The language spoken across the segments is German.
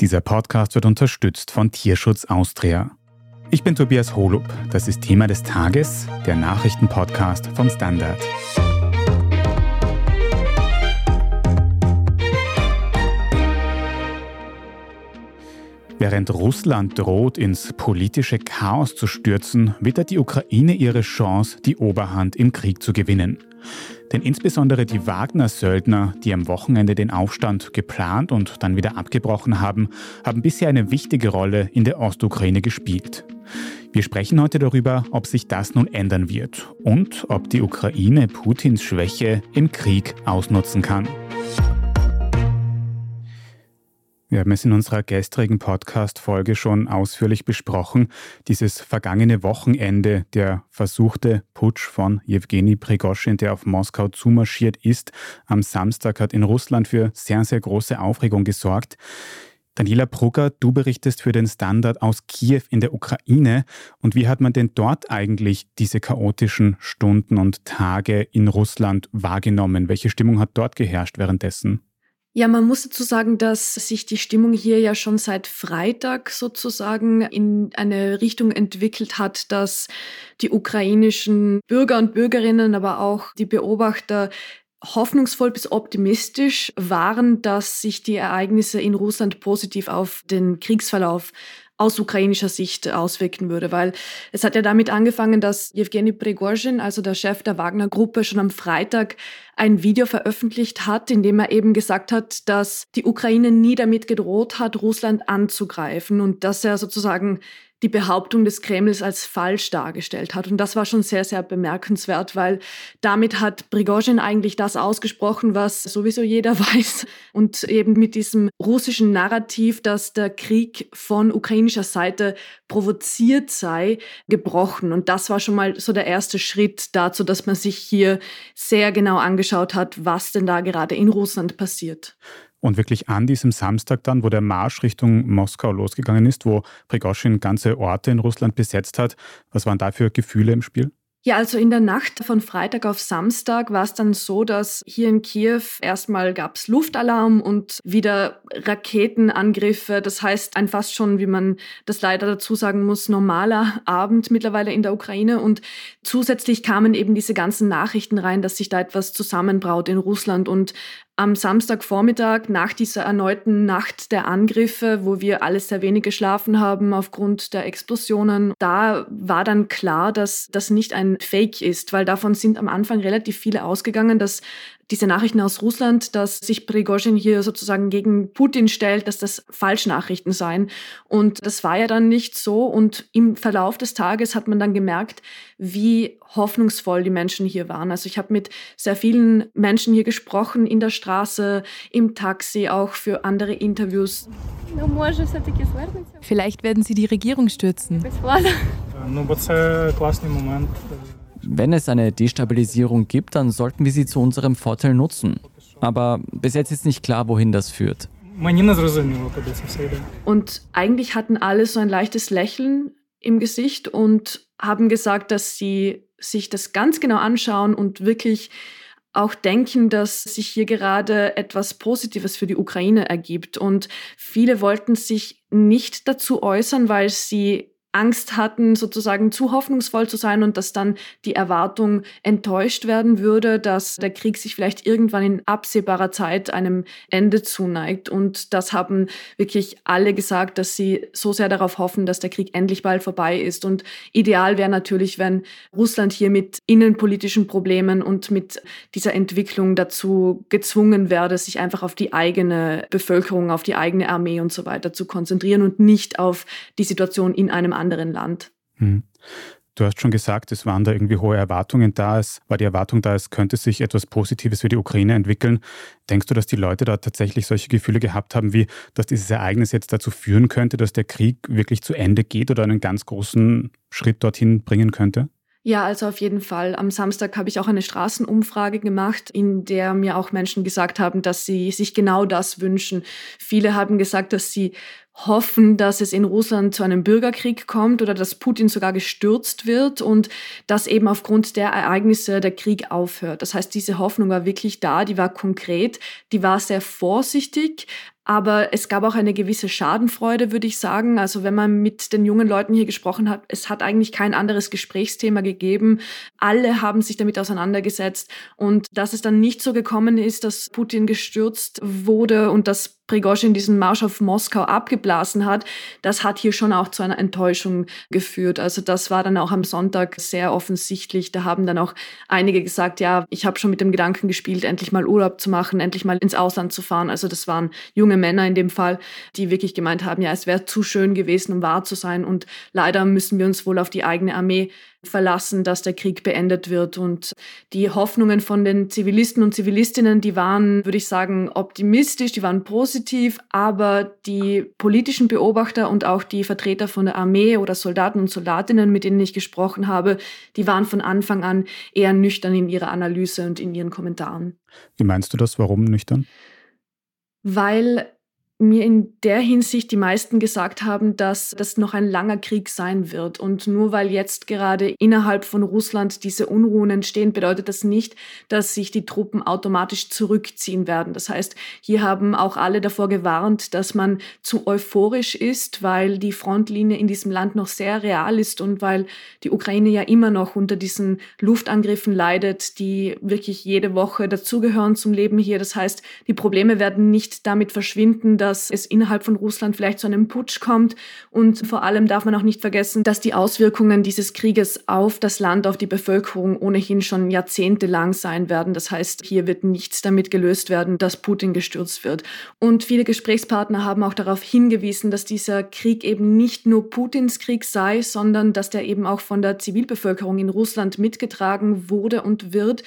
Dieser Podcast wird unterstützt von Tierschutz Austria. Ich bin Tobias Holub. Das ist Thema des Tages, der Nachrichtenpodcast vom Standard. Während Russland droht, ins politische Chaos zu stürzen, wittert die Ukraine ihre Chance, die Oberhand im Krieg zu gewinnen. Denn insbesondere die Wagner-Söldner, die am Wochenende den Aufstand geplant und dann wieder abgebrochen haben, haben bisher eine wichtige Rolle in der Ostukraine gespielt. Wir sprechen heute darüber, ob sich das nun ändern wird und ob die Ukraine Putins Schwäche im Krieg ausnutzen kann. Wir haben es in unserer gestrigen Podcast-Folge schon ausführlich besprochen. Dieses vergangene Wochenende, der versuchte Putsch von Jewgeni Prigoschin, der auf Moskau zumarschiert ist, am Samstag hat in Russland für sehr, sehr große Aufregung gesorgt. Daniela Brugger, du berichtest für den Standard aus Kiew in der Ukraine. Und wie hat man denn dort eigentlich diese chaotischen Stunden und Tage in Russland wahrgenommen? Welche Stimmung hat dort geherrscht währenddessen? Ja, man muss dazu sagen, dass sich die Stimmung hier ja schon seit Freitag sozusagen in eine Richtung entwickelt hat, dass die ukrainischen Bürger und Bürgerinnen, aber auch die Beobachter hoffnungsvoll bis optimistisch waren, dass sich die Ereignisse in Russland positiv auf den Kriegsverlauf aus ukrainischer Sicht auswirken würde, weil es hat ja damit angefangen, dass Jewgeni Prigozhin, also der Chef der Wagner-Gruppe, schon am Freitag ein Video veröffentlicht hat, in dem er eben gesagt hat, dass die Ukraine nie damit gedroht hat, Russland anzugreifen und dass er sozusagen die Behauptung des Kremls als falsch dargestellt hat. Und das war schon sehr, sehr bemerkenswert, weil damit hat Prigozhin eigentlich das ausgesprochen, was sowieso jeder weiß. Und eben mit diesem russischen Narrativ, dass der Krieg von ukrainischer Seite provoziert sei, gebrochen. Und das war schon mal so der erste Schritt dazu, dass man sich hier sehr genau angeschaut hat, was denn da gerade in Russland passiert. Und wirklich an diesem Samstag dann, wo der Marsch Richtung Moskau losgegangen ist, wo Prigoschin ganze Orte in Russland besetzt hat, was waren da für Gefühle im Spiel? Ja, also in der Nacht von Freitag auf Samstag war es dann so, dass hier in Kiew erstmal gab es Luftalarm und wieder Raketenangriffe. Das heißt, ein fast schon, wie man das leider dazu sagen muss, normaler Abend mittlerweile in der Ukraine. Und zusätzlich kamen eben diese ganzen Nachrichten rein, dass sich da etwas zusammenbraut in Russland. Und am Samstagvormittag nach dieser erneuten Nacht der Angriffe, wo wir alles sehr wenig geschlafen haben aufgrund der Explosionen, da war dann klar, dass das nicht ein Fake ist, weil davon sind am Anfang relativ viele ausgegangen, dass diese Nachrichten aus Russland, dass sich Prigozhin hier sozusagen gegen Putin stellt, dass das Falschnachrichten seien. Und das war ja dann nicht so. Und im Verlauf des Tages hat man dann gemerkt, wie hoffnungsvoll die Menschen hier waren. Also ich habe mit sehr vielen Menschen hier gesprochen, in der Straße, im Taxi, auch für andere Interviews. Vielleicht werden sie die Regierung stürzen. Wenn es eine Destabilisierung gibt, dann sollten wir sie zu unserem Vorteil nutzen. Aber bis jetzt ist nicht klar, wohin das führt. Und eigentlich hatten alle so ein leichtes Lächeln im Gesicht und haben gesagt, dass sie sich das ganz genau anschauen und wirklich auch denken, dass sich hier gerade etwas Positives für die Ukraine ergibt. Und viele wollten sich nicht dazu äußern, weil sie Angst hatten, sozusagen zu hoffnungsvoll zu sein und dass dann die Erwartung enttäuscht werden würde, dass der Krieg sich vielleicht irgendwann in absehbarer Zeit einem Ende zuneigt. Und das haben wirklich alle gesagt, dass sie so sehr darauf hoffen, dass der Krieg endlich bald vorbei ist. Und ideal wäre natürlich, wenn Russland hier mit innenpolitischen Problemen und mit dieser Entwicklung dazu gezwungen werde, sich einfach auf die eigene Bevölkerung, auf die eigene Armee und so weiter zu konzentrieren und nicht auf die Situation in einem anderen anderen Land. Hm. Du hast schon gesagt, es waren da irgendwie hohe Erwartungen da. Es war die Erwartung da, es könnte sich etwas Positives für die Ukraine entwickeln. Denkst du, dass die Leute da tatsächlich solche Gefühle gehabt haben, wie dass dieses Ereignis jetzt dazu führen könnte, dass der Krieg wirklich zu Ende geht oder einen ganz großen Schritt dorthin bringen könnte? Ja, also auf jeden Fall. Am Samstag habe ich auch eine Straßenumfrage gemacht, in der mir auch Menschen gesagt haben, dass sie sich genau das wünschen. Viele haben gesagt, dass sie hoffen, dass es in Russland zu einem Bürgerkrieg kommt oder dass Putin sogar gestürzt wird und dass eben aufgrund der Ereignisse der Krieg aufhört. Das heißt, diese Hoffnung war wirklich da, die war konkret, die war sehr vorsichtig, Aber es gab auch eine gewisse Schadenfreude, würde ich sagen. Also wenn man mit den jungen Leuten hier gesprochen hat, es hat eigentlich kein anderes Gesprächsthema gegeben. Alle haben sich damit auseinandergesetzt. Und dass es dann nicht so gekommen ist, dass Putin gestürzt wurde und dass Prigozhin diesen Marsch auf Moskau abgeblasen hat, das hat hier schon auch zu einer Enttäuschung geführt. Also das war dann auch am Sonntag sehr offensichtlich. Da haben dann auch einige gesagt, ja, ich habe schon mit dem Gedanken gespielt, endlich mal Urlaub zu machen, endlich mal ins Ausland zu fahren. Also das waren junge Männer in dem Fall, die wirklich gemeint haben, ja, es wäre zu schön gewesen, um wahr zu sein. Und leider müssen wir uns wohl auf die eigene Armee verlassen, dass der Krieg beendet wird. Und die Hoffnungen von den Zivilisten und Zivilistinnen, die waren, würde ich sagen, optimistisch, die waren positiv, aber die politischen Beobachter und auch die Vertreter von der Armee oder Soldaten und Soldatinnen, mit denen ich gesprochen habe, die waren von Anfang an eher nüchtern in ihrer Analyse und in ihren Kommentaren. Wie meinst du das? Warum nüchtern? Weil mir in der Hinsicht die meisten gesagt haben, dass das noch ein langer Krieg sein wird. Und nur weil jetzt gerade innerhalb von Russland diese Unruhen entstehen, bedeutet das nicht, dass sich die Truppen automatisch zurückziehen werden. Das heißt, hier haben auch alle davor gewarnt, dass man zu euphorisch ist, weil die Frontlinie in diesem Land noch sehr real ist und weil die Ukraine ja immer noch unter diesen Luftangriffen leidet, die wirklich jede Woche dazugehören zum Leben hier. Das heißt, die Probleme werden nicht damit verschwinden, dass es innerhalb von Russland vielleicht zu einem Putsch kommt. Und vor allem darf man auch nicht vergessen, dass die Auswirkungen dieses Krieges auf das Land, auf die Bevölkerung ohnehin schon jahrzehntelang sein werden. Das heißt, hier wird nichts damit gelöst werden, dass Putin gestürzt wird. Und viele Gesprächspartner haben auch darauf hingewiesen, dass dieser Krieg eben nicht nur Putins Krieg sei, sondern dass der eben auch von der Zivilbevölkerung in Russland mitgetragen wurde und wird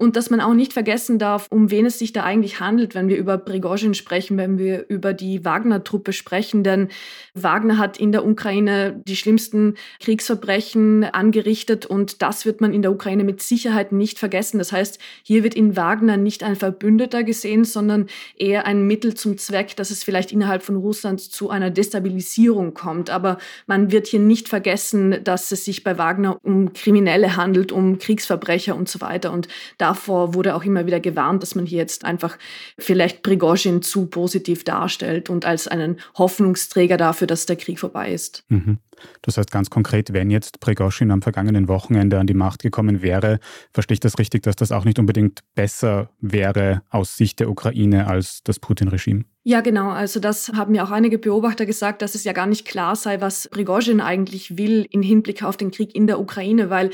und dass man auch nicht vergessen darf, um wen es sich da eigentlich handelt, wenn wir über Prigozhin sprechen, wenn wir über die Wagner-Truppe sprechen. Denn Wagner hat in der Ukraine die schlimmsten Kriegsverbrechen angerichtet und das wird man in der Ukraine mit Sicherheit nicht vergessen. Das heißt, hier wird in Wagner nicht ein Verbündeter gesehen, sondern eher ein Mittel zum Zweck, dass es vielleicht innerhalb von Russland zu einer Destabilisierung kommt. Aber man wird hier nicht vergessen, dass es sich bei Wagner um Kriminelle handelt, um Kriegsverbrecher und so weiter. Und da davor wurde auch immer wieder gewarnt, dass man hier jetzt einfach vielleicht Prigozhin zu positiv darstellt und als einen Hoffnungsträger dafür, dass der Krieg vorbei ist. Mhm. Das heißt ganz konkret, wenn jetzt Prigozhin am vergangenen Wochenende an die Macht gekommen wäre, verstehe ich das richtig, dass das auch nicht unbedingt besser wäre aus Sicht der Ukraine als das Putin-Regime? Ja, genau. Also das haben ja auch einige Beobachter gesagt, dass es ja gar nicht klar sei, was Prigozhin eigentlich will in Hinblick auf den Krieg in der Ukraine, weil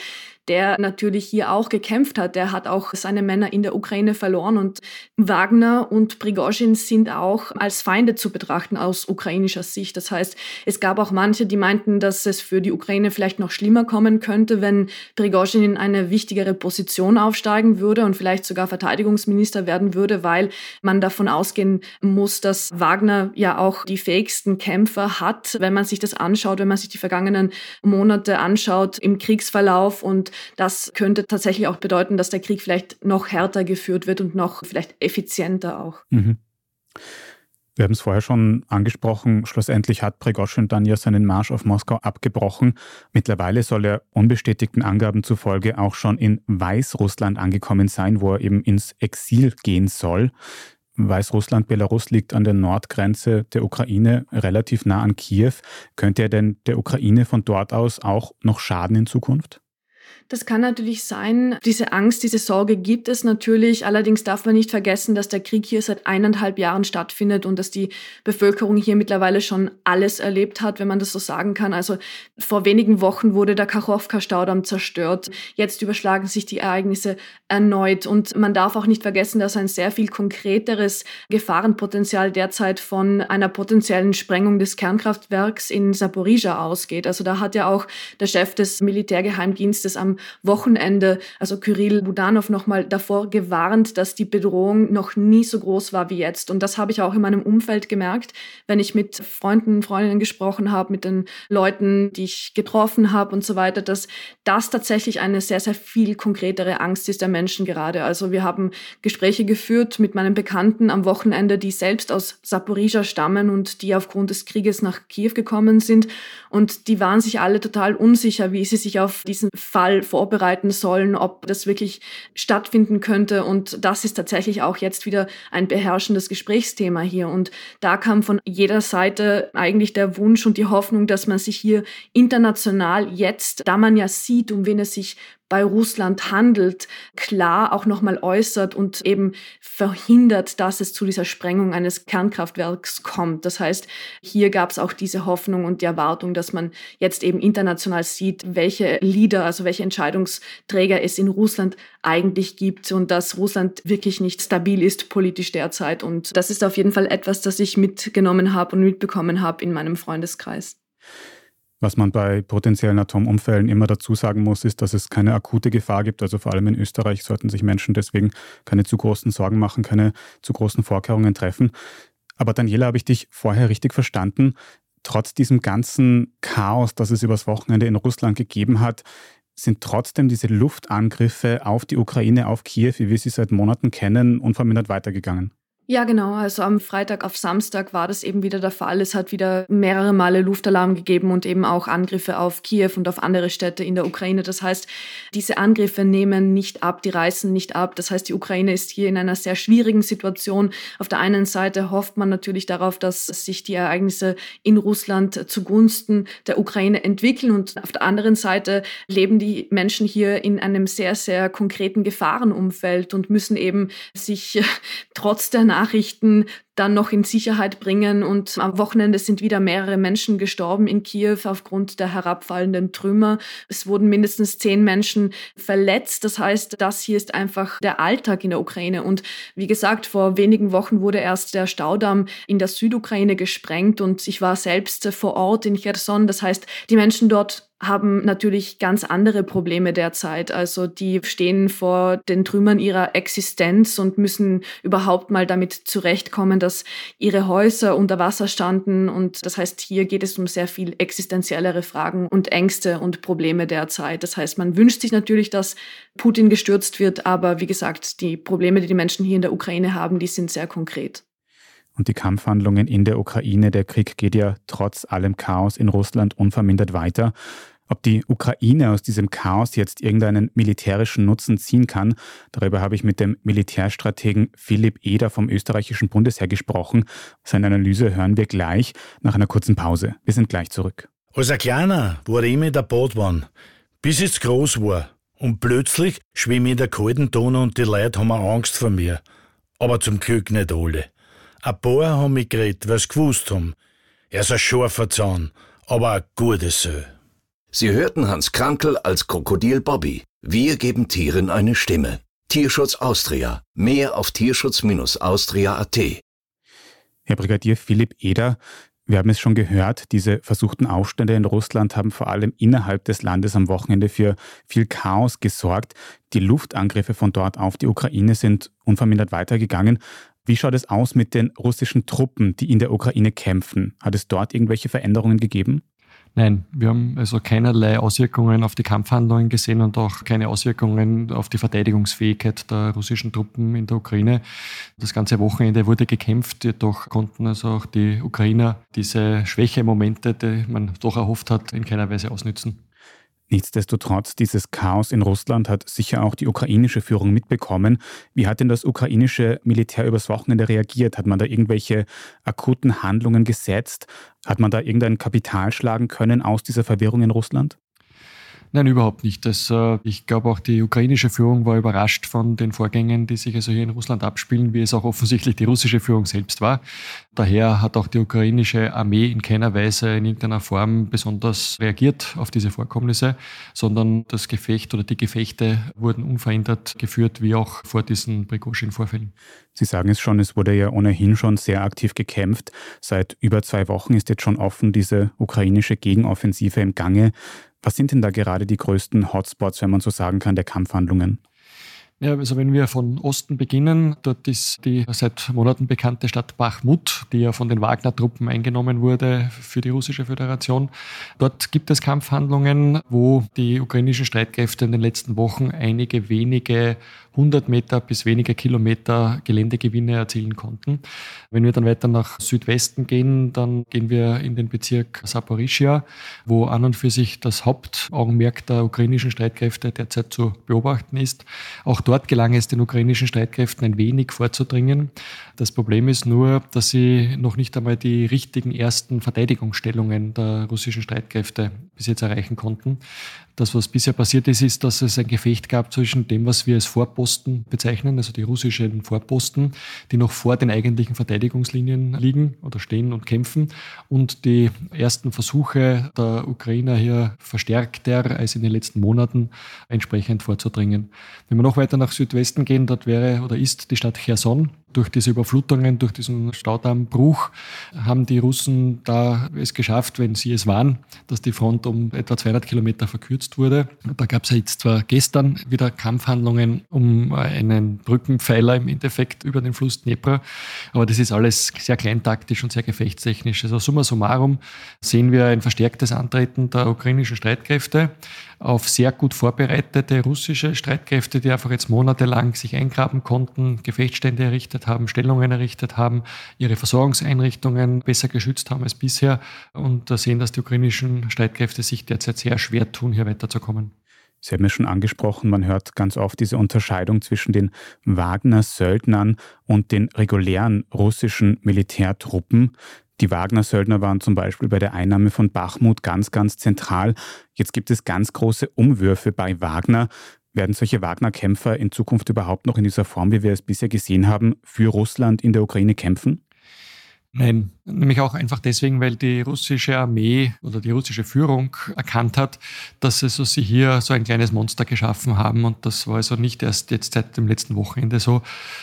der natürlich hier auch gekämpft hat. Der hat auch seine Männer in der Ukraine verloren und Wagner und Prigozhin sind auch als Feinde zu betrachten aus ukrainischer Sicht. Das heißt, es gab auch manche, die meinten, dass es für die Ukraine vielleicht noch schlimmer kommen könnte, wenn Prigozhin in eine wichtigere Position aufsteigen würde und vielleicht sogar Verteidigungsminister werden würde, weil man davon ausgehen muss, dass Wagner ja auch die fähigsten Kämpfer hat, wenn man sich das anschaut, wenn man sich die vergangenen Monate anschaut im Kriegsverlauf und das könnte tatsächlich auch bedeuten, dass der Krieg vielleicht noch härter geführt wird und noch vielleicht effizienter auch. Mhm. Wir haben es vorher schon angesprochen, schlussendlich hat Prigozhin dann ja seinen Marsch auf Moskau abgebrochen. Mittlerweile soll er unbestätigten Angaben zufolge auch schon in Weißrussland angekommen sein, wo er eben ins Exil gehen soll. Weißrussland, Belarus liegt an der Nordgrenze der Ukraine, relativ nah an Kiew. Könnte er denn der Ukraine von dort aus auch noch schaden in Zukunft? Das kann natürlich sein. Diese Angst, diese Sorge gibt es natürlich. Allerdings darf man nicht vergessen, dass der Krieg hier seit eineinhalb Jahren stattfindet und dass die Bevölkerung hier mittlerweile schon alles erlebt hat, wenn man das so sagen kann. Also vor wenigen Wochen wurde der Kachowka-Staudamm zerstört. Jetzt überschlagen sich die Ereignisse erneut. Und man darf auch nicht vergessen, dass ein sehr viel konkreteres Gefahrenpotenzial derzeit von einer potenziellen Sprengung des Kernkraftwerks in Saporizhia ausgeht. Also da hat ja auch der Chef des Militärgeheimdienstes am Wochenende, also Kyrill Budanov, nochmal davor gewarnt, dass die Bedrohung noch nie so groß war wie jetzt. Und das habe ich auch in meinem Umfeld gemerkt, wenn ich mit Freunden, Freundinnen gesprochen habe, mit den Leuten, die ich getroffen habe und so weiter, dass das tatsächlich eine sehr, sehr viel konkretere Angst ist der Menschen gerade. Also wir haben Gespräche geführt mit meinen Bekannten am Wochenende, die selbst aus Saporizhia stammen und die aufgrund des Krieges nach Kiew gekommen sind. Und die waren sich alle total unsicher, wie sie sich auf diesen Fall vorbereiten sollen, ob das wirklich stattfinden könnte. Und das ist tatsächlich auch jetzt wieder ein beherrschendes Gesprächsthema hier. Und da kam von jeder Seite eigentlich der Wunsch und die Hoffnung, dass man sich hier international jetzt, da man ja sieht, um wen es sich bei Russland handelt, klar auch nochmal äußert und eben verhindert, dass es zu dieser Sprengung eines Kernkraftwerks kommt. Das heißt, hier gab es auch diese Hoffnung und die Erwartung, dass man jetzt eben international sieht, welche Leader, also welche Entscheidungsträger es in Russland eigentlich gibt und dass Russland wirklich nicht stabil ist politisch derzeit. Und das ist auf jeden Fall etwas, das ich mitgenommen habe und mitbekommen habe in meinem Freundeskreis. Was man bei potenziellen Atomunfällen immer dazu sagen muss, ist, dass es keine akute Gefahr gibt. Also vor allem in Österreich sollten sich Menschen deswegen keine zu großen Sorgen machen, keine zu großen Vorkehrungen treffen. Aber Daniela, habe ich dich vorher richtig verstanden? Trotz diesem ganzen Chaos, das es übers Wochenende in Russland gegeben hat, sind trotzdem diese Luftangriffe auf die Ukraine, auf Kiew, wie wir sie seit Monaten kennen, unvermindert weitergegangen. Ja, genau. Also am Freitag auf Samstag war das eben wieder der Fall. Es hat wieder mehrere Male Luftalarm gegeben und eben auch Angriffe auf Kiew und auf andere Städte in der Ukraine. Das heißt, diese Angriffe nehmen nicht ab, die reißen nicht ab. Das heißt, die Ukraine ist hier in einer sehr schwierigen Situation. Auf der einen Seite hofft man natürlich darauf, dass sich die Ereignisse in Russland zugunsten der Ukraine entwickeln und auf der anderen Seite leben die Menschen hier in einem sehr, sehr konkreten Gefahrenumfeld und müssen eben sich trotz der Nachrichten dann noch in Sicherheit bringen. Und am Wochenende sind wieder mehrere Menschen gestorben in Kiew aufgrund der herabfallenden Trümmer. Es wurden mindestens zehn Menschen verletzt. Das heißt, das hier ist einfach der Alltag in der Ukraine. Und wie gesagt, vor wenigen Wochen wurde erst der Staudamm in der Südukraine gesprengt und ich war selbst vor Ort in Cherson. Das heißt, die Menschen dort haben natürlich ganz andere Probleme derzeit. Also die stehen vor den Trümmern ihrer Existenz und müssen überhaupt mal damit zurechtkommen, dass ihre Häuser unter Wasser standen. Und das heißt, hier geht es um sehr viel existenziellere Fragen und Ängste und Probleme derzeit. Das heißt, man wünscht sich natürlich, dass Putin gestürzt wird, aber wie gesagt, die Probleme, die die Menschen hier in der Ukraine haben, die sind sehr konkret und die Kampfhandlungen in der Ukraine. Der Krieg geht ja trotz allem Chaos in Russland unvermindert weiter. Ob die Ukraine aus diesem Chaos jetzt irgendeinen militärischen Nutzen ziehen kann, darüber habe ich mit dem Militärstrategen Philipp Eder vom österreichischen Bundesheer gesprochen. Seine Analyse hören wir gleich nach einer kurzen Pause. Wir sind gleich zurück. Als ein Kleiner war ich immer der Badwanne, bis ich groß war. Und plötzlich schwimme ich in der kalten Donau und die Leute haben Angst vor mir. Aber zum Glück nicht alle. Ein paar haben mich geredet, weil sie gewusst haben. Er ist ein scharfer Zahn, aber ein guter Sö. Sie hörten Hans Krankel als Krokodil Bobby. Wir geben Tieren eine Stimme. Tierschutz Austria. Mehr auf tierschutz-austria.at. Herr Brigadier Philipp Eder, wir haben es schon gehört, diese versuchten Aufstände in Russland haben vor allem innerhalb des Landes am Wochenende für viel Chaos gesorgt. Die Luftangriffe von dort auf die Ukraine sind unvermindert weitergegangen. Wie schaut es aus mit den russischen Truppen, die in der Ukraine kämpfen? Hat es dort irgendwelche Veränderungen gegeben? Nein, wir haben also keinerlei Auswirkungen auf die Kampfhandlungen gesehen und auch keine Auswirkungen auf die Verteidigungsfähigkeit der russischen Truppen in der Ukraine. Das ganze Wochenende wurde gekämpft, jedoch konnten also auch die Ukrainer diese Schwächemomente, die man doch erhofft hat, in keiner Weise ausnützen. Nichtsdestotrotz, dieses Chaos in Russland hat sicher auch die ukrainische Führung mitbekommen. Wie hat denn das ukrainische Militär übers Wochenende reagiert? Hat man da irgendwelche akuten Handlungen gesetzt? Hat man da irgendein Kapital schlagen können aus dieser Verwirrung in Russland? Nein, überhaupt nicht. Das, äh, ich glaube, auch die ukrainische Führung war überrascht von den Vorgängen, die sich also hier in Russland abspielen, wie es auch offensichtlich die russische Führung selbst war. Daher hat auch die ukrainische Armee in keiner Weise in irgendeiner Form besonders reagiert auf diese Vorkommnisse, sondern das Gefecht oder die Gefechte wurden unverändert geführt, wie auch vor diesen Prigozhin-Vorfällen. Sie sagen es schon, es wurde ja ohnehin schon sehr aktiv gekämpft. Seit über zwei Wochen ist jetzt schon offen diese ukrainische Gegenoffensive im Gange. Was sind denn da gerade die größten Hotspots, wenn man so sagen kann, der Kampfhandlungen? Ja, also wenn wir von Osten beginnen, dort ist die seit Monaten bekannte Stadt Bachmut, die ja von den Wagner-Truppen eingenommen wurde für die russische Föderation. Dort gibt es Kampfhandlungen, wo die ukrainischen Streitkräfte in den letzten Wochen einige wenige 100 Meter bis wenige Kilometer Geländegewinne erzielen konnten. Wenn wir dann weiter nach Südwesten gehen, dann gehen wir in den Bezirk Saporischia, wo an und für sich das Hauptaugenmerk der ukrainischen Streitkräfte derzeit zu beobachten ist. Auch dort gelang es den ukrainischen Streitkräften ein wenig vorzudringen. Das Problem ist nur, dass sie noch nicht einmal die richtigen ersten Verteidigungsstellungen der russischen Streitkräfte bis jetzt erreichen konnten. Das, was bisher passiert ist, ist, dass es ein Gefecht gab zwischen dem, was wir als Vorposten bezeichnen, also die russischen Vorposten, die noch vor den eigentlichen Verteidigungslinien liegen oder stehen und kämpfen, und die ersten Versuche der Ukrainer hier verstärkter als in den letzten Monaten entsprechend vorzudringen. Wenn wir noch weiter nach Südwesten gehen, dort wäre oder ist die Stadt Cherson, durch diese Überflutungen, durch diesen Staudammbruch haben die Russen da es geschafft, wenn sie es waren, dass die Front um etwa 200 Kilometer verkürzt wurde. Da gab es jetzt zwar gestern wieder Kampfhandlungen um einen Brückenpfeiler im Endeffekt über den Fluss Dnepr, aber das ist alles sehr kleintaktisch und sehr gefechtstechnisch. Also summa summarum sehen wir ein verstärktes Antreten der ukrainischen Streitkräfte auf sehr gut vorbereitete russische Streitkräfte, die einfach jetzt monatelang sich eingraben konnten, Gefechtsstände errichtet haben, Stellungen errichtet haben, ihre Versorgungseinrichtungen besser geschützt haben als bisher und sehen, dass die ukrainischen Streitkräfte sich derzeit sehr schwer tun, hier weiterzukommen. Sie haben es schon angesprochen, man hört ganz oft diese Unterscheidung zwischen den Wagner-Söldnern und den regulären russischen Militärtruppen. Die Wagner-Söldner waren zum Beispiel bei der Einnahme von Bachmut ganz, ganz zentral. Jetzt gibt es ganz große Umwürfe bei Wagner. Werden solche Wagner-Kämpfer in Zukunft überhaupt noch in dieser Form, wie wir es bisher gesehen haben, für Russland in der Ukraine kämpfen? Nein, nämlich auch einfach deswegen, weil die russische Armee oder die russische Führung erkannt hat, dass also sie hier so ein kleines Monster geschaffen haben und das war also nicht erst jetzt seit dem letzten Wochenende so.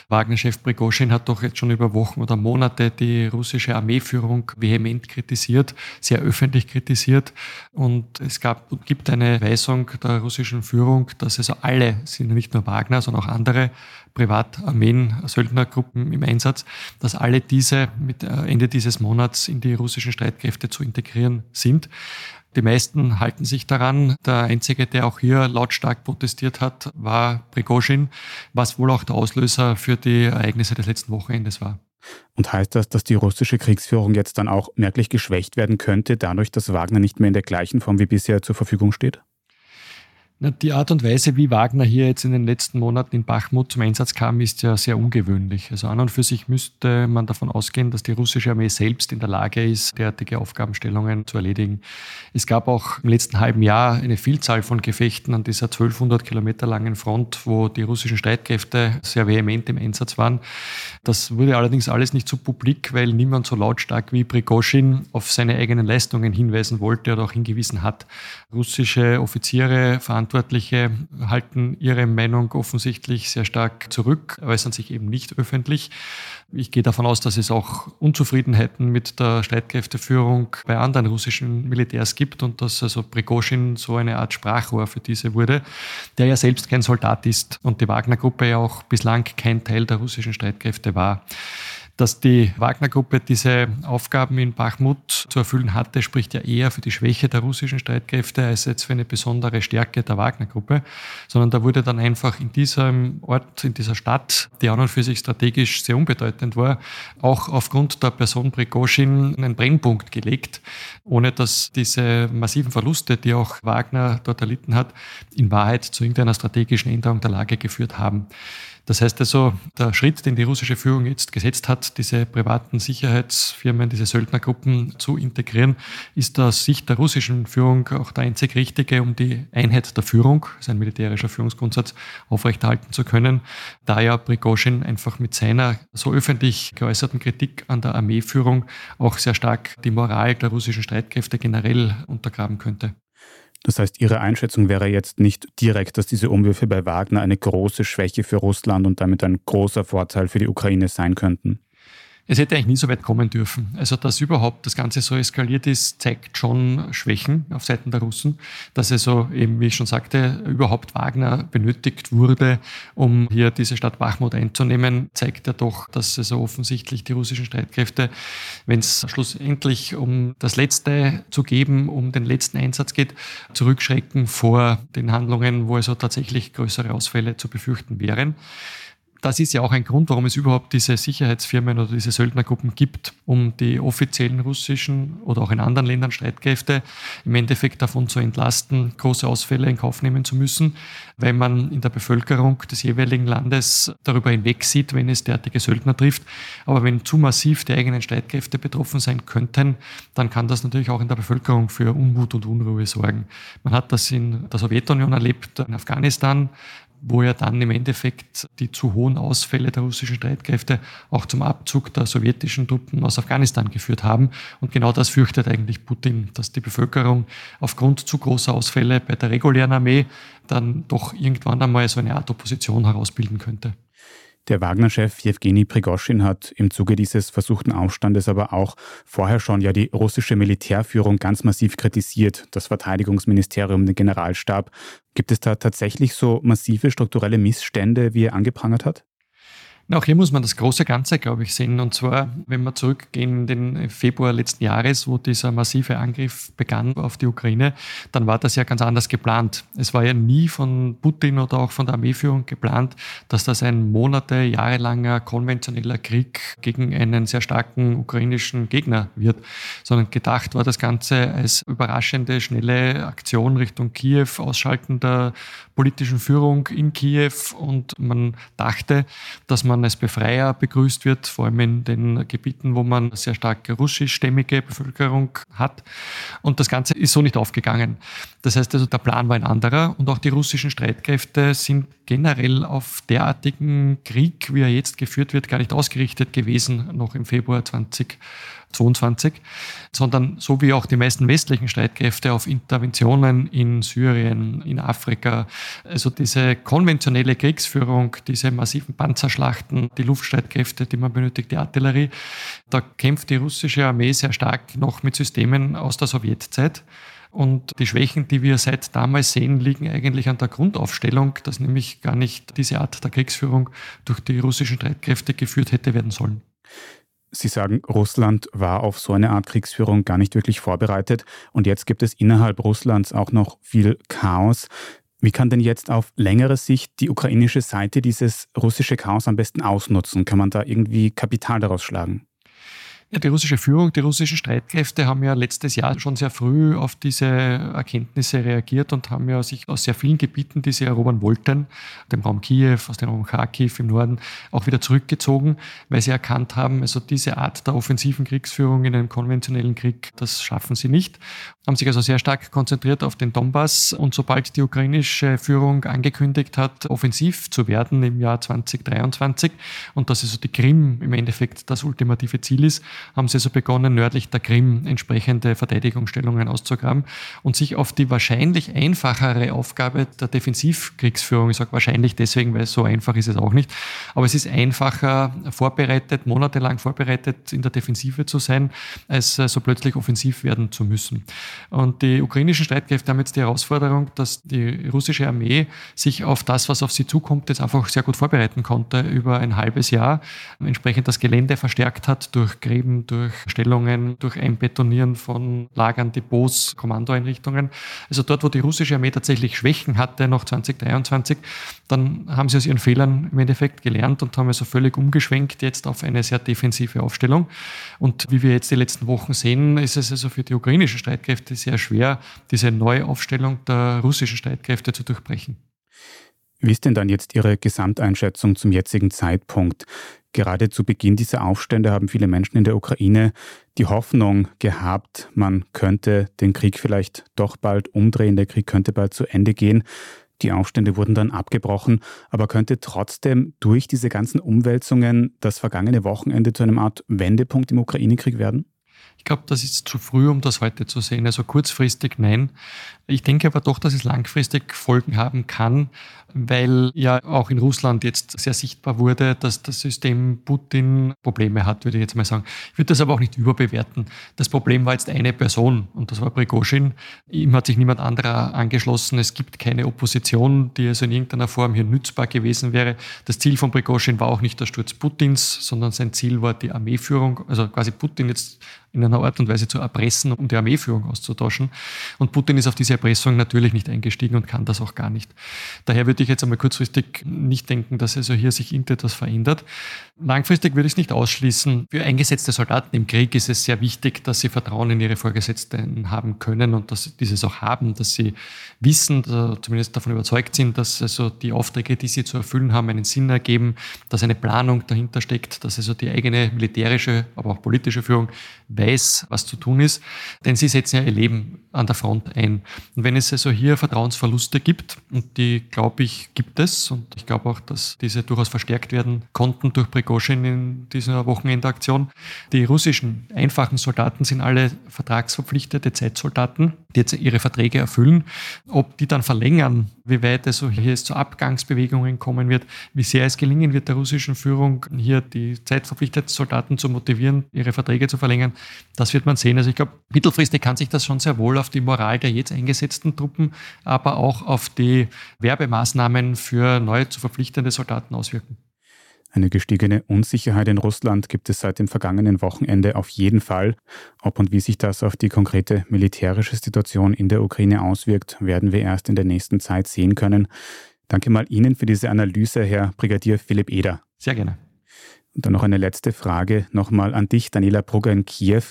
Wagner-Chef Prigozhin hat doch jetzt schon über Wochen oder Monate die russische Armeeführung vehement kritisiert, sehr öffentlich kritisiert und es gab und gibt eine Weisung der russischen Führung, dass also alle, sind nicht nur Wagner, sondern auch andere Privatarmeen, Söldnergruppen im Einsatz, dass alle diese mit äh, Ende dieses Monats in die russischen Streitkräfte zu integrieren sind. Die meisten halten sich daran. Der einzige, der auch hier lautstark protestiert hat, war Prigozhin, was wohl auch der Auslöser für die Ereignisse des letzten Wochenendes war. Und heißt das, dass die russische Kriegsführung jetzt dann auch merklich geschwächt werden könnte, dadurch, dass Wagner nicht mehr in der gleichen Form wie bisher zur Verfügung steht? Die Art und Weise, wie Wagner hier jetzt in den letzten Monaten in Bachmut zum Einsatz kam, ist ja sehr ungewöhnlich. Also an und für sich müsste man davon ausgehen, dass die russische Armee selbst in der Lage ist, derartige Aufgabenstellungen zu erledigen. Es gab auch im letzten halben Jahr eine Vielzahl von Gefechten an dieser 1200 Kilometer langen Front, wo die russischen Streitkräfte sehr vehement im Einsatz waren. Das wurde allerdings alles nicht so publik, weil niemand so lautstark wie Prigozhin auf seine eigenen Leistungen hinweisen wollte oder auch hingewiesen hat. Russische Offiziere, Verantwortliche halten ihre Meinung offensichtlich sehr stark zurück, äußern sich eben nicht öffentlich. Ich gehe davon aus, dass es auch Unzufriedenheiten mit der Streitkräfteführung bei anderen russischen Militärs gibt und dass also Prigozhin so eine Art Sprachrohr für diese wurde, der ja selbst kein Soldat ist und die Wagner-Gruppe ja auch bislang kein Teil der russischen Streitkräfte war. Dass die Wagner-Gruppe diese Aufgaben in Bachmut zu erfüllen hatte, spricht ja eher für die Schwäche der russischen Streitkräfte als jetzt für eine besondere Stärke der Wagner-Gruppe, sondern da wurde dann einfach in diesem Ort, in dieser Stadt, die an und für sich strategisch sehr unbedeutend war, auch aufgrund der Person Prigozhin einen Brennpunkt gelegt, ohne dass diese massiven Verluste, die auch Wagner dort erlitten hat, in Wahrheit zu irgendeiner strategischen Änderung der Lage geführt haben. Das heißt also, der Schritt, den die russische Führung jetzt gesetzt hat, diese privaten Sicherheitsfirmen, diese Söldnergruppen zu integrieren, ist aus Sicht der russischen Führung auch der einzig richtige, um die Einheit der Führung, sein militärischer Führungsgrundsatz, aufrechterhalten zu können, da ja Prigozhin einfach mit seiner so öffentlich geäußerten Kritik an der Armeeführung auch sehr stark die Moral der russischen Streitkräfte generell untergraben könnte. Das heißt, Ihre Einschätzung wäre jetzt nicht direkt, dass diese Umwürfe bei Wagner eine große Schwäche für Russland und damit ein großer Vorteil für die Ukraine sein könnten? Es hätte eigentlich nie so weit kommen dürfen. Also, dass überhaupt das Ganze so eskaliert ist, zeigt schon Schwächen auf Seiten der Russen. Dass also eben, wie ich schon sagte, überhaupt Wagner benötigt wurde, um hier diese Stadt Bachmut einzunehmen, zeigt ja doch, dass also offensichtlich die russischen Streitkräfte, wenn es schlussendlich um das Letzte zu geben, um den letzten Einsatz geht, zurückschrecken vor den Handlungen, wo also tatsächlich größere Ausfälle zu befürchten wären das ist ja auch ein Grund, warum es überhaupt diese Sicherheitsfirmen oder diese Söldnergruppen gibt, um die offiziellen russischen oder auch in anderen Ländern Streitkräfte im Endeffekt davon zu entlasten, große Ausfälle in Kauf nehmen zu müssen, weil man in der Bevölkerung des jeweiligen Landes darüber hinweg sieht, wenn es derartige Söldner trifft. Aber wenn zu massiv die eigenen Streitkräfte betroffen sein könnten, dann kann das natürlich auch in der Bevölkerung für Unmut und Unruhe sorgen. Man hat das in der Sowjetunion erlebt, in Afghanistan, wo ja dann im Endeffekt die zu hohen Ausfälle der russischen Streitkräfte auch zum Abzug der sowjetischen Truppen aus Afghanistan geführt haben. Und genau das fürchtet eigentlich Putin, dass die Bevölkerung aufgrund zu großer Ausfälle bei der regulären Armee dann doch irgendwann einmal so eine Art Opposition herausbilden könnte. Der Wagner-Chef Jewgeni Prigoschin hat im Zuge dieses versuchten Aufstandes aber auch vorher schon ja die russische Militärführung ganz massiv kritisiert, das Verteidigungsministerium, den Generalstab. Gibt es da tatsächlich so massive strukturelle Missstände, wie er angeprangert hat? Auch hier muss man das große Ganze, glaube ich, sehen. Und zwar, wenn wir zurückgehen in den Februar letzten Jahres, wo dieser massive Angriff begann auf die Ukraine, dann war das ja ganz anders geplant. Es war ja nie von Putin oder auch von der Armeeführung geplant, dass das ein Monate, jahrelanger konventioneller Krieg gegen einen sehr starken ukrainischen Gegner wird, sondern gedacht war das Ganze als überraschende, schnelle Aktion Richtung Kiew, Ausschalten der politischen Führung in Kiew und man dachte, dass man als Befreier begrüßt wird, vor allem in den Gebieten, wo man sehr stark russischstämmige Bevölkerung hat. Und das Ganze ist so nicht aufgegangen. Das heißt also, der Plan war ein anderer und auch die russischen Streitkräfte sind generell auf derartigen Krieg, wie er jetzt geführt wird, gar nicht ausgerichtet gewesen, noch im Februar 20 22, sondern so wie auch die meisten westlichen Streitkräfte auf Interventionen in Syrien, in Afrika. Also diese konventionelle Kriegsführung, diese massiven Panzerschlachten, die Luftstreitkräfte, die man benötigt, die Artillerie, da kämpft die russische Armee sehr stark noch mit Systemen aus der Sowjetzeit. Und die Schwächen, die wir seit damals sehen, liegen eigentlich an der Grundaufstellung, dass nämlich gar nicht diese Art der Kriegsführung durch die russischen Streitkräfte geführt hätte werden sollen. Sie sagen, Russland war auf so eine Art Kriegsführung gar nicht wirklich vorbereitet und jetzt gibt es innerhalb Russlands auch noch viel Chaos. Wie kann denn jetzt auf längere Sicht die ukrainische Seite dieses russische Chaos am besten ausnutzen? Kann man da irgendwie Kapital daraus schlagen? Ja, die russische Führung, die russischen Streitkräfte haben ja letztes Jahr schon sehr früh auf diese Erkenntnisse reagiert und haben ja sich aus sehr vielen Gebieten, die sie erobern wollten, dem Raum Kiew, aus dem Raum Kharkiv im Norden, auch wieder zurückgezogen, weil sie erkannt haben, also diese Art der offensiven Kriegsführung in einem konventionellen Krieg, das schaffen sie nicht. Haben sich also sehr stark konzentriert auf den Donbass und sobald die ukrainische Führung angekündigt hat, offensiv zu werden im Jahr 2023 und dass also die Krim im Endeffekt das ultimative Ziel ist, haben sie also begonnen, nördlich der Krim entsprechende Verteidigungsstellungen auszugraben und sich auf die wahrscheinlich einfachere Aufgabe der Defensivkriegsführung, ich sage wahrscheinlich deswegen, weil so einfach ist es auch nicht, aber es ist einfacher vorbereitet, monatelang vorbereitet in der Defensive zu sein, als äh, so plötzlich offensiv werden zu müssen. Und die ukrainischen Streitkräfte haben jetzt die Herausforderung, dass die russische Armee sich auf das, was auf sie zukommt, jetzt einfach sehr gut vorbereiten konnte über ein halbes Jahr, entsprechend das Gelände verstärkt hat durch Gräben, eben durch Stellungen, durch Einbetonieren von Lagern, Depots, Kommandoeinrichtungen. Also dort, wo die russische Armee tatsächlich Schwächen hatte, noch 2023, dann haben sie aus ihren Fehlern im Endeffekt gelernt und haben also völlig umgeschwenkt jetzt auf eine sehr defensive Aufstellung. Und wie wir jetzt die letzten Wochen sehen, ist es also für die ukrainischen Streitkräfte sehr schwer, diese Neuaufstellung der russischen Streitkräfte zu durchbrechen. Wie ist denn dann jetzt Ihre Gesamteinschätzung zum jetzigen Zeitpunkt? Gerade zu Beginn dieser Aufstände haben viele Menschen in der Ukraine die Hoffnung gehabt, man könnte den Krieg vielleicht doch bald umdrehen, der Krieg könnte bald zu Ende gehen. Die Aufstände wurden dann abgebrochen, aber könnte trotzdem durch diese ganzen Umwälzungen das vergangene Wochenende zu einem Art Wendepunkt im Ukraine-Krieg werden? Ich glaube, das ist zu früh, um das heute zu sehen. Also kurzfristig nein. Ich denke aber doch, dass es langfristig Folgen haben kann, weil ja auch in Russland jetzt sehr sichtbar wurde, dass das System Putin Probleme hat, würde ich jetzt mal sagen. Ich würde das aber auch nicht überbewerten. Das Problem war jetzt eine Person und das war Prigozhin. Ihm hat sich niemand anderer angeschlossen. Es gibt keine Opposition, die also in irgendeiner Form hier nützbar gewesen wäre. Das Ziel von Prigozhin war auch nicht der Sturz Putins, sondern sein Ziel war die Armeeführung, also quasi Putin jetzt in einer Art und Weise zu erpressen, um die Armeeführung auszutauschen. Und Putin ist auf diese Erpressung natürlich nicht eingestiegen und kann das auch gar nicht. Daher würde ich jetzt einmal kurzfristig nicht denken, dass also hier sich irgendetwas verändert. Langfristig würde ich es nicht ausschließen. Für eingesetzte Soldaten im Krieg ist es sehr wichtig, dass sie Vertrauen in ihre Vorgesetzten haben können und dass sie dieses auch haben, dass sie wissen, zumindest davon überzeugt sind, dass also die Aufträge, die sie zu erfüllen haben, einen Sinn ergeben, dass eine Planung dahinter steckt, dass also die eigene militärische, aber auch politische Führung weiß, was zu tun ist, denn sie setzen ja ihr Leben an der Front ein. Und wenn es also hier Vertrauensverluste gibt, und die glaube ich gibt es, und ich glaube auch, dass diese durchaus verstärkt werden konnten durch Prigozhin in dieser Wochenendaktion, die russischen einfachen Soldaten sind alle vertragsverpflichtete Zeitsoldaten, die jetzt ihre Verträge erfüllen. Ob die dann verlängern, wie weit also hier es zu Abgangsbewegungen kommen wird, wie sehr es gelingen wird der russischen Führung, hier die zeitverpflichteten Soldaten zu motivieren, ihre Verträge zu verlängern, das wird man sehen. Also ich glaube, mittelfristig kann sich das schon sehr wohl auf die Moral der jetzt eingesetzten Truppen, aber auch auf die Werbemaßnahmen für neu zu verpflichtende Soldaten auswirken. Eine gestiegene Unsicherheit in Russland gibt es seit dem vergangenen Wochenende auf jeden Fall. Ob und wie sich das auf die konkrete militärische Situation in der Ukraine auswirkt, werden wir erst in der nächsten Zeit sehen können. Danke mal Ihnen für diese Analyse, Herr Brigadier Philipp Eder. Sehr gerne. Und dann noch eine letzte Frage nochmal an dich, Daniela Brugger in Kiew.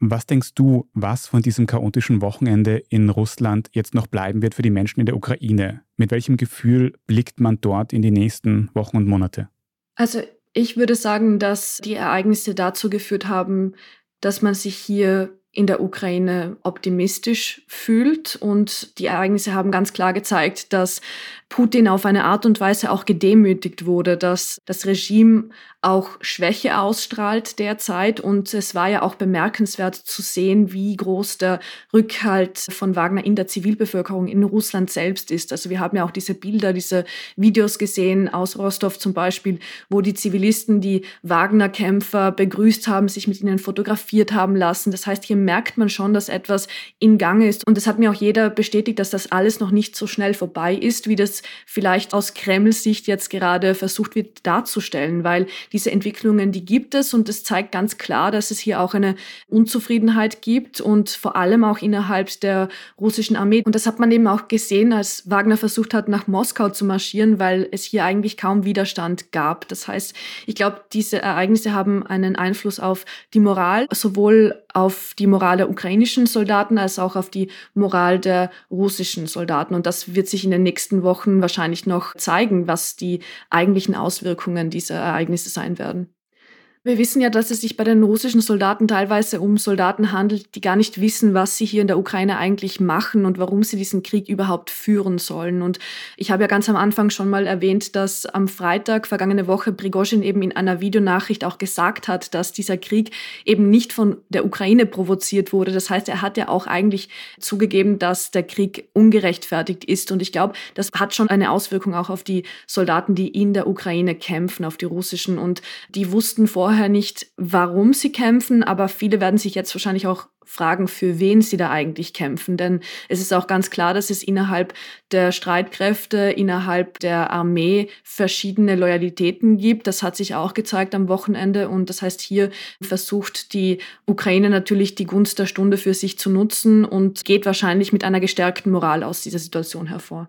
Was denkst du, was von diesem chaotischen Wochenende in Russland jetzt noch bleiben wird für die Menschen in der Ukraine? Mit welchem Gefühl blickt man dort in die nächsten Wochen und Monate? Also ich würde sagen, dass die Ereignisse dazu geführt haben, dass man sich hier in der Ukraine optimistisch fühlt. Und die Ereignisse haben ganz klar gezeigt, dass Putin auf eine Art und Weise auch gedemütigt wurde, dass das Regime auch Schwäche ausstrahlt derzeit. Und es war ja auch bemerkenswert zu sehen, wie groß der Rückhalt von Wagner in der Zivilbevölkerung in Russland selbst ist. Also wir haben ja auch diese Bilder, diese Videos gesehen aus Rostov zum Beispiel, wo die Zivilisten die Wagner-Kämpfer begrüßt haben, sich mit ihnen fotografiert haben lassen. Das heißt, hier merkt man schon, dass etwas in Gange ist. Und es hat mir auch jeder bestätigt, dass das alles noch nicht so schnell vorbei ist, wie das vielleicht aus Kremls Sicht jetzt gerade versucht wird darzustellen, weil diese Entwicklungen, die gibt es und es zeigt ganz klar, dass es hier auch eine Unzufriedenheit gibt und vor allem auch innerhalb der russischen Armee. Und das hat man eben auch gesehen, als Wagner versucht hat, nach Moskau zu marschieren, weil es hier eigentlich kaum Widerstand gab. Das heißt, ich glaube, diese Ereignisse haben einen Einfluss auf die Moral, sowohl auf die Moral der ukrainischen Soldaten als auch auf die Moral der russischen Soldaten. Und das wird sich in den nächsten Wochen wahrscheinlich noch zeigen, was die eigentlichen Auswirkungen dieser Ereignisse sein werden. Wir wissen ja, dass es sich bei den russischen Soldaten teilweise um Soldaten handelt, die gar nicht wissen, was sie hier in der Ukraine eigentlich machen und warum sie diesen Krieg überhaupt führen sollen. Und ich habe ja ganz am Anfang schon mal erwähnt, dass am Freitag vergangene Woche Prigozhin eben in einer Videonachricht auch gesagt hat, dass dieser Krieg eben nicht von der Ukraine provoziert wurde. Das heißt, er hat ja auch eigentlich zugegeben, dass der Krieg ungerechtfertigt ist. Und ich glaube, das hat schon eine Auswirkung auch auf die Soldaten, die in der Ukraine kämpfen, auf die russischen. Und die wussten vorher, vorher nicht, warum sie kämpfen, aber viele werden sich jetzt wahrscheinlich auch fragen, für wen sie da eigentlich kämpfen. Denn es ist auch ganz klar, dass es innerhalb der Streitkräfte, innerhalb der Armee verschiedene Loyalitäten gibt. Das hat sich auch gezeigt am Wochenende. Und das heißt, hier versucht die Ukraine natürlich die Gunst der Stunde für sich zu nutzen und geht wahrscheinlich mit einer gestärkten Moral aus dieser Situation hervor.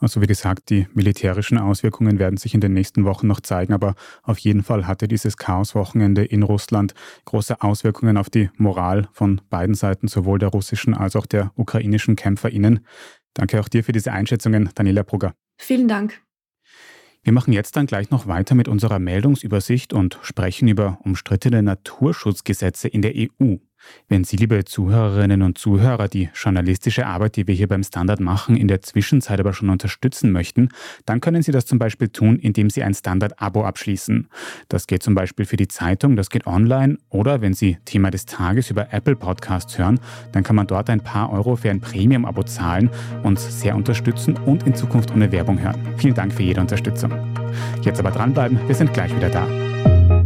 Also wie gesagt, die militärischen Auswirkungen werden sich in den nächsten Wochen noch zeigen, aber auf jeden Fall hatte dieses Chaoswochenende in Russland große Auswirkungen auf die Moral von beiden Seiten, sowohl der russischen als auch der ukrainischen Kämpferinnen. Danke auch dir für diese Einschätzungen, Daniela Brugger. Vielen Dank. Wir machen jetzt dann gleich noch weiter mit unserer Meldungsübersicht und sprechen über umstrittene Naturschutzgesetze in der EU. Wenn Sie, liebe Zuhörerinnen und Zuhörer, die journalistische Arbeit, die wir hier beim Standard machen, in der Zwischenzeit aber schon unterstützen möchten, dann können Sie das zum Beispiel tun, indem Sie ein Standard-Abo abschließen. Das geht zum Beispiel für die Zeitung, das geht online oder wenn Sie Thema des Tages über Apple Podcasts hören, dann kann man dort ein paar Euro für ein Premium-Abo zahlen, uns sehr unterstützen und in Zukunft ohne Werbung hören. Vielen Dank für jede Unterstützung. Jetzt aber dranbleiben, wir sind gleich wieder da.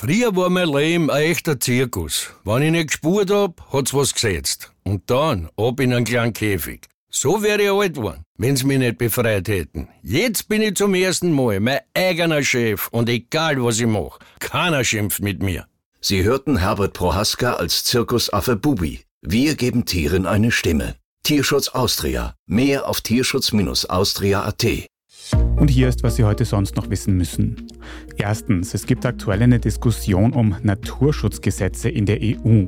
Früher war mein Leben ein echter Zirkus. Wenn ich nicht gespurt hab, hat's was gesetzt. Und dann ab in einen kleinen Käfig. So wäre ich alt geworden, wenn's mich nicht befreit hätten. Jetzt bin ich zum ersten Mal mein eigener Chef und egal was ich mach, keiner schimpft mit mir. Sie hörten Herbert Prohaska als Zirkusaffe Bubi. Wir geben Tieren eine Stimme. Tierschutz Austria. Mehr auf tierschutz-austria.at. Und hier ist, was Sie heute sonst noch wissen müssen. Erstens, es gibt aktuell eine Diskussion um Naturschutzgesetze in der EU.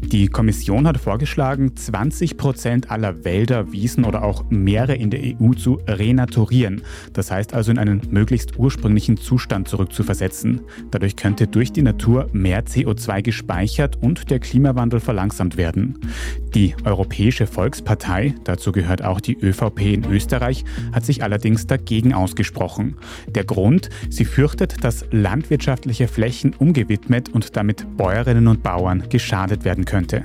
Die Kommission hat vorgeschlagen, 20 Prozent aller Wälder, Wiesen oder auch Meere in der EU zu renaturieren. Das heißt also in einen möglichst ursprünglichen Zustand zurückzuversetzen. Dadurch könnte durch die Natur mehr CO2 gespeichert und der Klimawandel verlangsamt werden. Die Europäische Volkspartei, dazu gehört auch die ÖVP in Österreich, hat sich allerdings dagegen ausgesprochen. Der Grund, sie fürchtet, dass landwirtschaftliche Flächen umgewidmet und damit Bäuerinnen und Bauern geschadet werden könnte.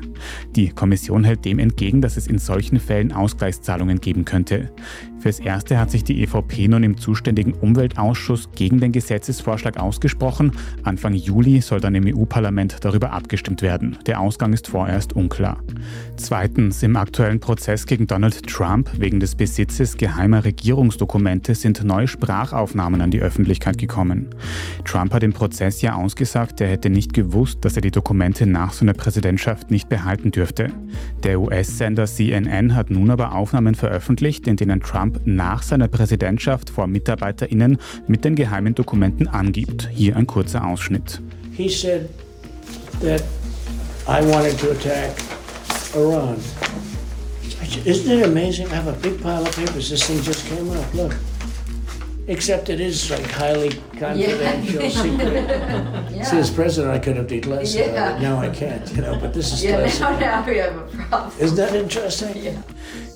Die Kommission hält dem entgegen, dass es in solchen Fällen Ausgleichszahlungen geben könnte. Fürs Erste hat sich die EVP nun im zuständigen Umweltausschuss gegen den Gesetzesvorschlag ausgesprochen. Anfang Juli soll dann im EU-Parlament darüber abgestimmt werden. Der Ausgang ist vorerst unklar. Zweitens, im aktuellen Prozess gegen Donald Trump wegen des Besitzes geheimer Regierungsdokumente sind neue Sprachaufnahmen an die Öffentlichkeit gekommen. Trump hat im Prozess ja ausgesagt, er hätte nicht gewusst, dass er die Dokumente nach seiner Präsidentschaft nicht behalten dürfte. Der US-Sender CNN hat nun aber Aufnahmen veröffentlicht, in denen Trump nach seiner Präsidentschaft vor MitarbeiterInnen mit den geheimen Dokumenten angibt. Hier ein kurzer Ausschnitt. He said that I wanted to attack Iran. Isn't it amazing? I have a big pile of papers. This thing just came up. Look. Except it is like highly confidential, yeah. secret. yeah. See, as president, I could have declassified yeah. it. Now I can't, you know. But this is yeah. Now, now we have a problem. Isn't that interesting? Yeah.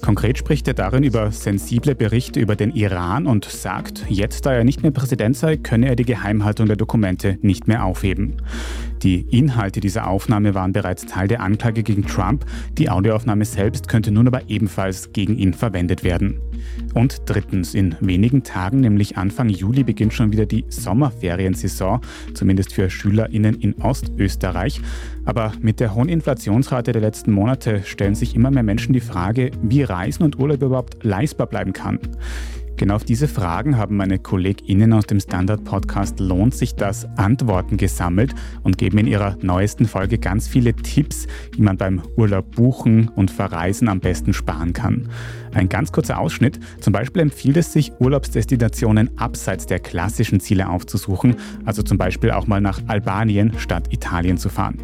Konkret spricht er darin über sensible Berichte über den Iran und sagt, jetzt da er nicht mehr Präsident sei, könne er die Geheimhaltung der Dokumente nicht mehr aufheben. Die Inhalte dieser Aufnahme waren bereits Teil der Anklage gegen Trump. Die Audioaufnahme selbst könnte nun aber ebenfalls gegen ihn verwendet werden. Und drittens, in wenigen Tagen, nämlich Anfang Juli, beginnt schon wieder die Sommerferiensaison, zumindest für SchülerInnen in Ostösterreich. Aber mit der hohen Inflationsrate der letzten Monate stellen sich immer mehr Menschen die Frage, wie Reisen und Urlaub überhaupt leistbar bleiben kann. Genau auf diese Fragen haben meine KollegInnen aus dem Standard-Podcast Lohnt sich das Antworten gesammelt und geben in ihrer neuesten Folge ganz viele Tipps, wie man beim Urlaub buchen und verreisen am besten sparen kann. Ein ganz kurzer Ausschnitt. Zum Beispiel empfiehlt es sich, Urlaubsdestinationen abseits der klassischen Ziele aufzusuchen, also zum Beispiel auch mal nach Albanien statt Italien zu fahren.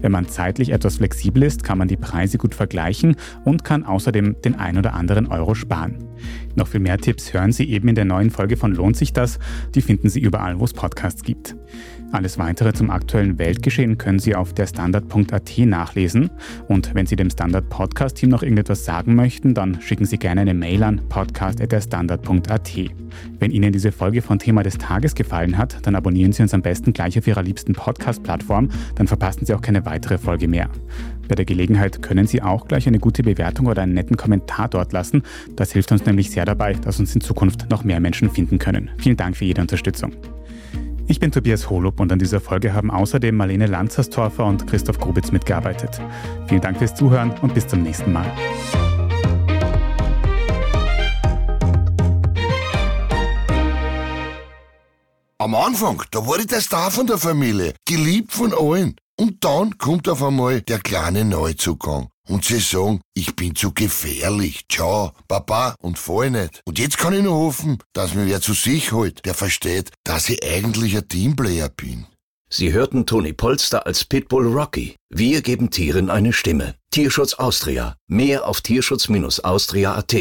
Wenn man zeitlich etwas flexibel ist, kann man die Preise gut vergleichen und kann außerdem den ein oder anderen Euro sparen. Noch viel mehr Tipps hören Sie eben in der neuen Folge von Lohnt sich das? Die finden Sie überall, wo es Podcasts gibt. Alles weitere zum aktuellen Weltgeschehen können Sie auf der Standard.at nachlesen. Und wenn Sie dem Standard Podcast Team noch irgendetwas sagen möchten, dann schicken Sie gerne eine Mail an podcast.derstandard.at. Wenn Ihnen diese Folge von Thema des Tages gefallen hat, dann abonnieren Sie uns am besten gleich auf Ihrer liebsten Podcast-Plattform, dann verpassen Sie auch keine weitere Folge mehr. Bei der Gelegenheit können Sie auch gleich eine gute Bewertung oder einen netten Kommentar dort lassen. Das hilft uns nämlich sehr dabei, dass uns in Zukunft noch mehr Menschen finden können. Vielen Dank für jede Unterstützung. Ich bin Tobias Holub und an dieser Folge haben außerdem Marlene Lanzerstorfer und Christoph Grubitz mitgearbeitet. Vielen Dank fürs Zuhören und bis zum nächsten Mal. Am Anfang, da ich der Star von der Familie, geliebt von allen. Und dann kommt auf einmal der kleine Neuzugang und sie sagen, ich bin zu gefährlich. Ciao, Papa und fall nicht. Und jetzt kann ich nur hoffen, dass mir wer zu sich holt, der versteht, dass ich eigentlich ein Teamplayer bin. Sie hörten Toni Polster als Pitbull Rocky. Wir geben Tieren eine Stimme. Tierschutz Austria. Mehr auf tierschutz-austria.at.